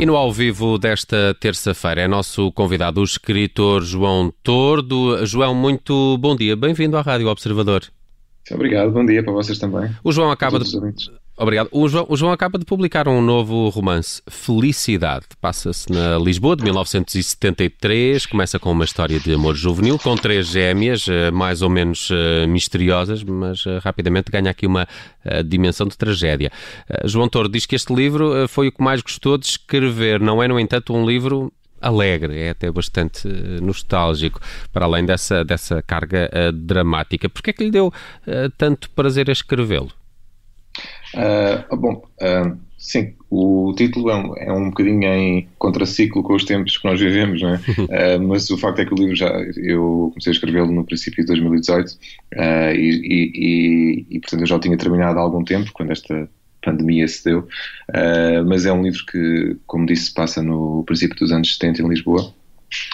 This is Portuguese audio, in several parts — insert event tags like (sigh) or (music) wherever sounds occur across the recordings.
E no ao vivo desta terça-feira é nosso convidado o escritor João Tordo. João, muito bom dia. Bem-vindo à Rádio Observador. Obrigado, bom dia para vocês também. O João acaba de. Obrigado. O João, o João, acaba de publicar um novo romance, Felicidade. Passa-se na Lisboa de 1973. Começa com uma história de amor juvenil, com três gêmeas, eh, mais ou menos uh, misteriosas, mas uh, rapidamente ganha aqui uma dimensão de tragédia. João Toro diz que este livro foi o que mais gostou de escrever. Não é, no entanto, um livro alegre, é até bastante nostálgico, para além dessa, dessa carga dramática. Porquê é que lhe deu tanto prazer a escrevê-lo? Uh, bom, uh, sim, o título é um, é um bocadinho em contraciclo com os tempos que nós vivemos, não é? uh, (laughs) mas o facto é que o livro já, eu comecei a escrevê-lo no princípio de 2018 e, e, e, portanto, eu já o tinha terminado há algum tempo, quando esta pandemia se deu, mas é um livro que, como disse, passa no princípio dos anos 70 em Lisboa.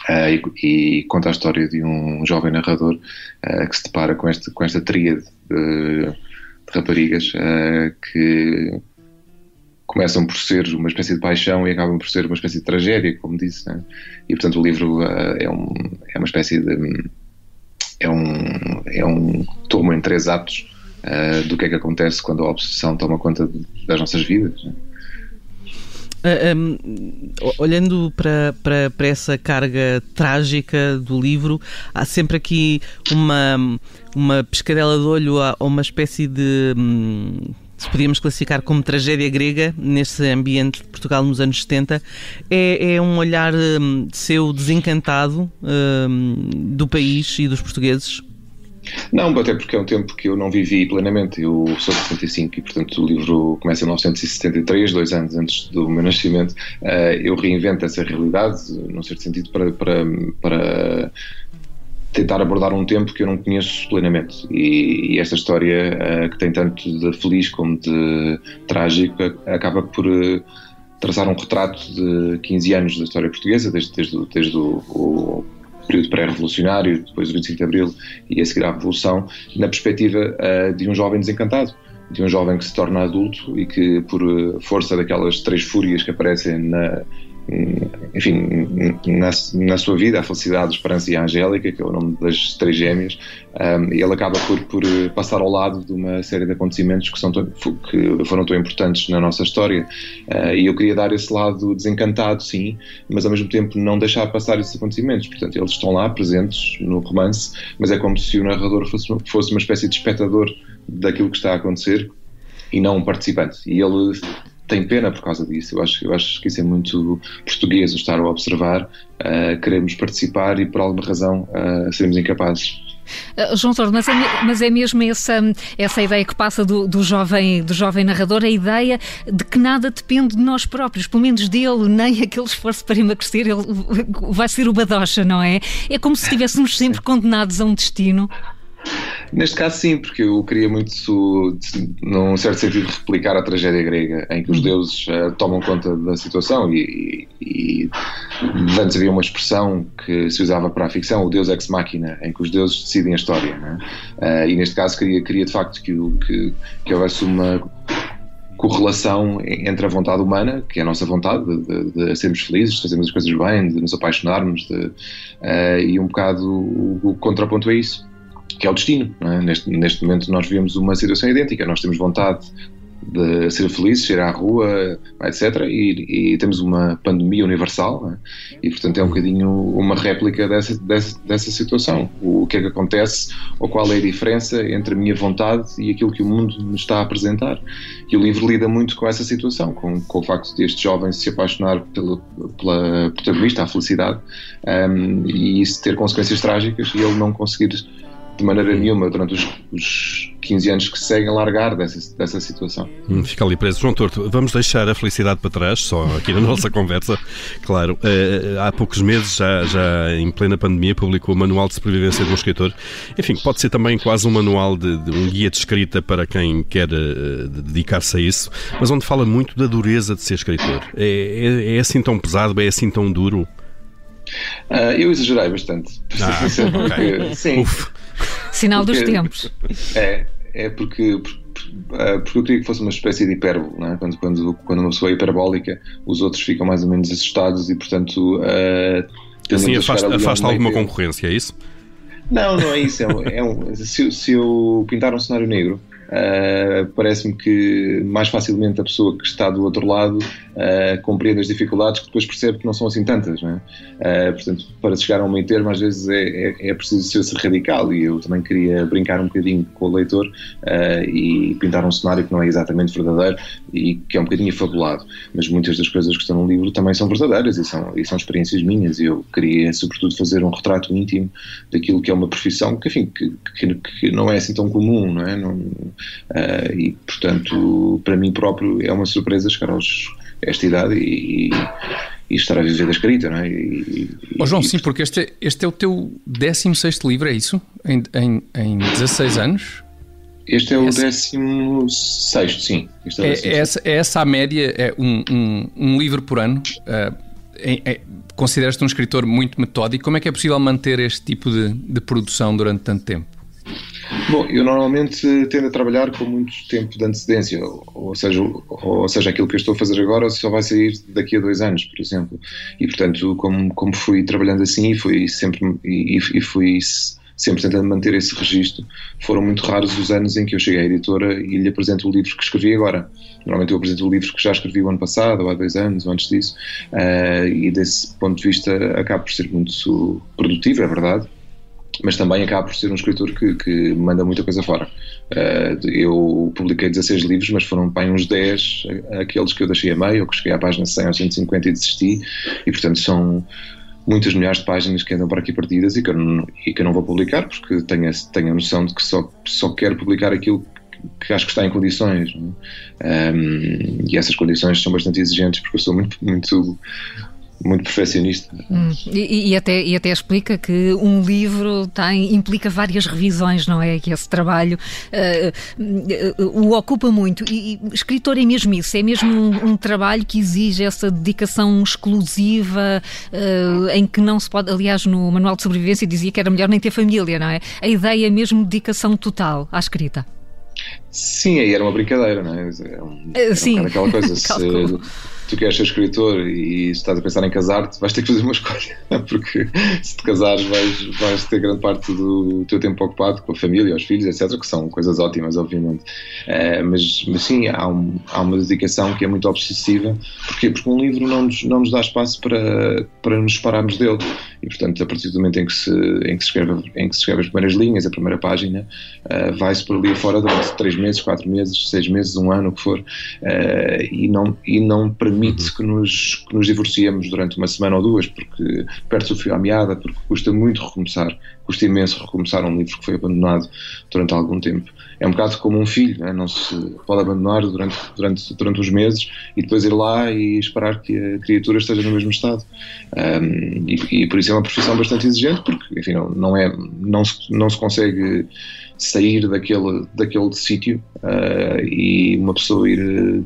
E, e, conta a história de um jovem narrador que se depara com, este, com esta tríade de, raparigas uh, que começam por ser uma espécie de paixão e acabam por ser uma espécie de tragédia, como disse. Né? E portanto o livro uh, é, um, é uma espécie de. É um, é um tomo em três atos uh, do que é que acontece quando a obsessão toma conta de, das nossas vidas. Né? Um, olhando para, para, para essa carga trágica do livro, há sempre aqui uma, uma pescadela de olho a uma espécie de. Hum, se podíamos classificar como tragédia grega nesse ambiente de Portugal nos anos 70, é, é um olhar um, seu desencantado um, do país e dos portugueses? Não, até porque é um tempo que eu não vivi plenamente. Eu sou de 75 e, portanto, o livro começa em 1973, dois anos antes do meu nascimento. Uh, eu reinvento essa realidade, num certo sentido, para, para, para tentar abordar um tempo que eu não conheço plenamente. E, e esta história, uh, que tem tanto de feliz como de trágico, acaba por. Uh, traçar um retrato de 15 anos da história portuguesa, desde, desde, desde o, o período pré-revolucionário, depois do 25 de Abril e a seguir à Revolução, na perspectiva uh, de um jovem desencantado, de um jovem que se torna adulto e que, por eh, força daquelas três fúrias que aparecem na, enfim, na, na, sua vida, a felicidade, esperança e a angélica, que é o nome das três gêmeas, um, ele acaba por, por, passar ao lado de uma série de acontecimentos que, são tão, que foram tão importantes na nossa história. Uh, e eu queria dar esse lado desencantado, sim, mas ao mesmo tempo não deixar passar esses acontecimentos. Portanto, eles estão lá presentes no romance, mas é como se o narrador fosse, fosse uma espécie de espectador daquilo que está a acontecer e não um participante. E ele tem pena por causa disso. Eu acho, eu acho que isso é muito português, estar a observar, uh, queremos participar e por alguma razão uh, seremos incapazes. Uh, João Torres, mas é, mas é mesmo essa, essa ideia que passa do, do, jovem, do jovem narrador, a ideia de que nada depende de nós próprios, pelo menos dele, nem aquele esforço para emagrecer, ele vai ser o badocha, não é? É como se estivéssemos sempre condenados a um destino. Neste caso, sim, porque eu queria muito, num certo sentido, replicar a tragédia grega, em que os uhum. deuses uh, tomam conta da situação. E, e, e, antes havia uma expressão que se usava para a ficção, o deus ex machina, em que os deuses decidem a história. Uh, e neste caso, queria, queria de facto que, que, que houvesse uma correlação entre a vontade humana, que é a nossa vontade de, de, de sermos felizes, de fazermos as coisas bem, de nos apaixonarmos, de, uh, e um bocado o, o contraponto é isso que é o destino. É? Neste, neste momento nós vivemos uma situação idêntica, nós temos vontade de ser felizes, ir à rua, etc. E, e temos uma pandemia universal é? e, portanto, é um bocadinho uma réplica dessa, dessa, dessa situação. O, que é que acontece ou qual é a diferença entre a minha vontade e aquilo que o mundo nos está a apresentar. E o livro lida muito com essa situação, com, com o facto deste jovem se apaixonar pela protagonista, a felicidade, um, e isso ter consequências trágicas e ele não conseguir de maneira nenhuma durante os, os 15 anos que seguem largar dessa, dessa situação. Hum, fica ali preso. João Torto, vamos deixar a felicidade para trás, só aqui na (laughs) nossa conversa. Claro, uh, há poucos meses, já, já em plena pandemia, publicou o Manual de Sobrevivência de um Escritor. Enfim, pode ser também quase um manual, de, de um guia de escrita para quem quer uh, dedicar-se a isso, mas onde fala muito da dureza de ser escritor. É, é, é assim tão pesado, é assim tão duro? Uh, eu exagerei bastante. Ah, okay. Sim. Uf. Sinal porque, dos tempos. (laughs) É, é porque, porque eu queria que fosse uma espécie de hipérbole, é? quando, quando, quando uma pessoa é hiperbólica, os outros ficam mais ou menos assustados e, portanto. Uh, assim afasta, afasta alguma concorrência, é isso? Não, não é isso. É um, é um, se, se eu pintar um cenário negro, Uh, Parece-me que mais facilmente a pessoa que está do outro lado uh, compreende as dificuldades que depois percebe que não são assim tantas. É? uh, portanto, para chegar a um meio termo, às vezes é, é, é preciso ser radical e eu também queria brincar um bocadinho com o leitor e pintar um cenário que não é exatamente verdadeiro e que é um bocadinho fabulado. Mas muitas das coisas que estão no livro também são verdadeiras e são, e são experiências minhas. E eu queria, sobretudo, fazer um retrato íntimo daquilo que é uma profissão que, enfim, que, que, que não é assim tão comum, não é? Não, Uh, e, portanto, para mim próprio é uma surpresa chegar aos, a esta idade e, e estar a viver da escrita, não é? E, oh, João, sim, porque este é, este é o teu 16 livro, é isso? Em, em, em 16 anos? Este é o essa... 16, sim. Este é, é, essa, é essa a média, é um, um, um livro por ano. Uh, é, é, Consideras-te um escritor muito metódico. Como é que é possível manter este tipo de, de produção durante tanto tempo? Bom, eu normalmente tendo a trabalhar com muito tempo de antecedência, ou seja, ou seja, aquilo que eu estou a fazer agora só vai sair daqui a dois anos, por exemplo. E portanto, como, como fui trabalhando assim, fui sempre e, e fui sempre tentando manter esse registro, foram muito raros os anos em que eu cheguei à editora e lhe apresento o livro que escrevi agora. Normalmente eu apresento o livro que já escrevi o ano passado, ou há dois anos, ou antes disso, uh, e desse ponto de vista acaba por ser muito produtivo, é verdade, mas também acaba por ser um escritor que, que manda muita coisa fora. Uh, eu publiquei 16 livros, mas foram bem uns 10 aqueles que eu deixei a meio, ou que cheguei à página 100 ou 150 e desisti, e portanto são muitas milhares de páginas que andam por aqui partidas e que eu não, e que eu não vou publicar, porque tenho, tenho a noção de que só, só quero publicar aquilo que acho que está em condições. Um, é? e essas condições são bastante exigentes, porque eu sou muito, muito muito perfeccionista. Hum, e, e, até, e até explica que um livro tem, implica várias revisões, não é? Que esse trabalho uh, uh, o ocupa muito. E, e escritor é mesmo isso, é mesmo um, um trabalho que exige essa dedicação exclusiva, uh, em que não se pode. Aliás, no Manual de Sobrevivência dizia que era melhor nem ter família, não é? A ideia é mesmo dedicação total à escrita. Sim, aí era uma brincadeira, não é? é um, Sim. Um aquela coisa. (laughs) se, tu queres ser escritor e estás a pensar em casar-te, vais ter que fazer uma (laughs) escolha, porque se te casares vais, vais ter grande parte do teu tempo ocupado com a família, os filhos, etc., que são coisas ótimas, obviamente. Uh, mas, mas sim, há, um, há uma dedicação que é muito obsessiva. Porquê? Porque um livro não nos, não nos dá espaço para, para nos separarmos dele. E, portanto, a partir do momento em que se, em que se, escreve, em que se escreve as primeiras linhas, a primeira página, uh, vai-se por ali fora durante três meses, quatro meses, seis meses, um ano, o que for, uh, e não, e não permite permite que nos, que nos divorciemos durante uma semana ou duas, porque perde-se o fio à meada, porque custa muito recomeçar, custa imenso recomeçar um livro que foi abandonado durante algum tempo. É um bocado como um filho, não, é? não se pode abandonar durante, durante, durante uns meses e depois ir lá e esperar que a criatura esteja no mesmo estado. Um, e, e, por isso é uma profissão bastante exigente, porque enfim, não, não, é, não, se, não se consegue sair daquele, daquele sítio uh, e uma pessoa ir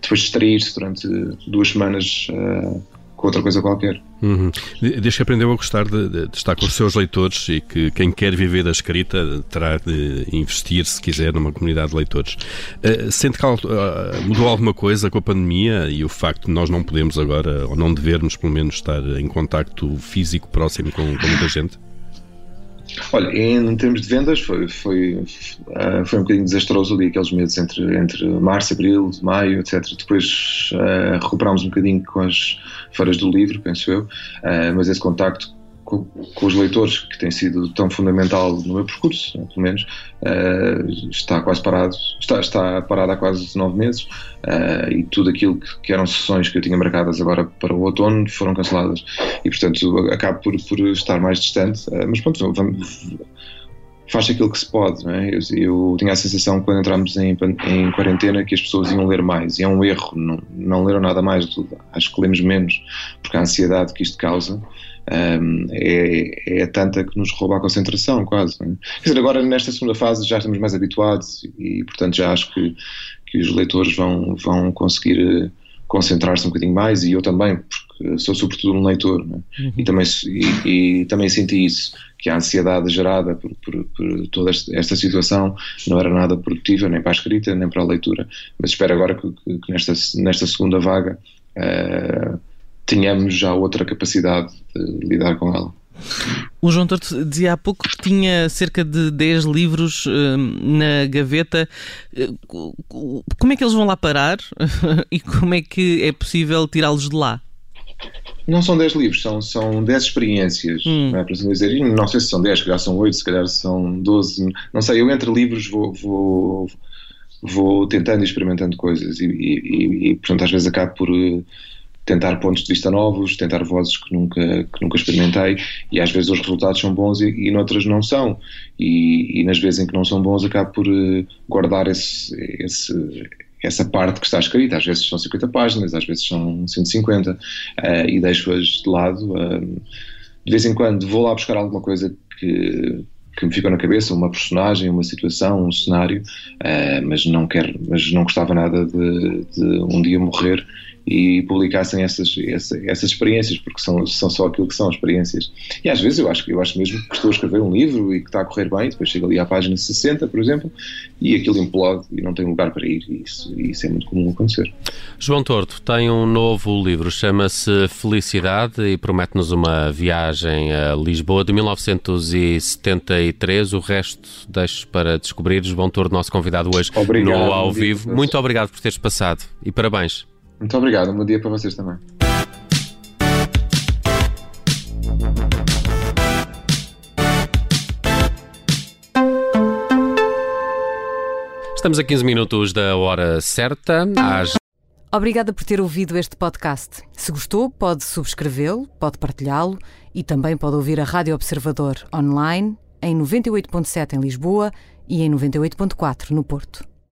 depois distrair-se durante duas semanas uh, com outra coisa qualquer. Uhum. Desde que aprendeu a gostar de, de, de, estar com os seus leitores e que quem quer viver da escrita terá de investir, se quiser, numa comunidade de leitores. Uh, sente que uh, mudou alguma coisa com a pandemia e o facto de nós não podemos agora, ou não devermos, pelo menos, estar em contacto físico próximo com, com muita gente? Olha, em termos de vendas foi, foi, uh, foi um bocadinho desastroso ali aqueles meses entre, entre março, abril, maio, etc. Depois uh, recuperámos um bocadinho com as feiras do livro, penso eu, uh, mas esse contacto com, com, os leitores, que tem sido tão fundamental no meu percurso, né, pelo menos, uh, está quase parado, está, está parado há quase nove meses uh, e tudo aquilo que, que, eram sessões que eu tinha marcadas agora para o outono foram canceladas e, portanto, acabo por, por estar mais distante, uh, mas pronto, vamos, faz aquilo que se pode. Não é? eu, eu, tinha a sensação quando entramos em, em, quarentena que as pessoas iam ler mais, e é um erro, não, não leram nada mais, acho que lemos menos, porque a ansiedade que isto causa um, é, é tanta que nos rouba a concentração, quase. É? Quer dizer, agora nesta segunda fase já estamos mais habituados e, portanto, já acho que, que os leitores vão, vão conseguir concentrar-se um bocadinho mais e eu também, porque sou sobretudo um leitor né? uhum. e, também, e, e, também senti isso, que a ansiedade gerada por, por, por toda esta situação não era nada produtiva nem para a escrita nem para a leitura, mas espero agora que, que, que nesta, nesta segunda vaga uh, tenhamos já outra capacidade de lidar com ela. O João Torto dizia há pouco que tinha cerca de 10 livros uh, na gaveta. Uh, como é que eles vão lá parar (laughs) e como é que é possível tirá-los de lá? Não são 10 livros, são, são 10 experiências, hum. não é para assim dizer. Não sei se são 10, se calhar são 8, se calhar são 12. Não sei, eu entre livros vou, vou, vou tentando e experimentando coisas e, e, e, portanto, às vezes acabo por eh, tentar pontos de vista novos, tentar vozes que nunca, que nunca experimentei e às vezes os resultados são bons e, e noutras não são. E, e nas vezes em que não são bons acabo por uh, guardar esse, esse, essa parte que está escrita. Às vezes são 50 páginas, às vezes são 150 uh, eh, e deixo-as de lado. Uh, de vez em quando vou lá buscar alguma coisa que que me ficou na cabeça, uma personagem, uma situação, um cenário, uh, mas não quero, mas não gostava nada de, de um dia morrer e publicassem essas, essas, essas, experiências, porque são, são só aquilo que são experiências. E às vezes eu acho, eu acho mesmo que estou a escrever um livro e que está a correr bem, depois chega ali à página 60, por exemplo, e aquilo implode e não tem lugar para ir. E isso, e isso é muito comum acontecer. João Torto tem um novo livro, chama-se Felicidade e promete-nos uma viagem a Lisboa de 1973. O resto deixo para descobrir. João Torto, nosso convidado hoje obrigado, no Ao Vivo. Muito obrigado por teres passado e parabéns. Muito obrigado, um bom dia para vocês também. Estamos a 15 minutos da hora certa. Às... Obrigada por ter ouvido este podcast. Se gostou, pode subscrevê-lo, pode partilhá-lo e também pode ouvir a Rádio Observador online em 98.7 em Lisboa e em 98.4 no Porto.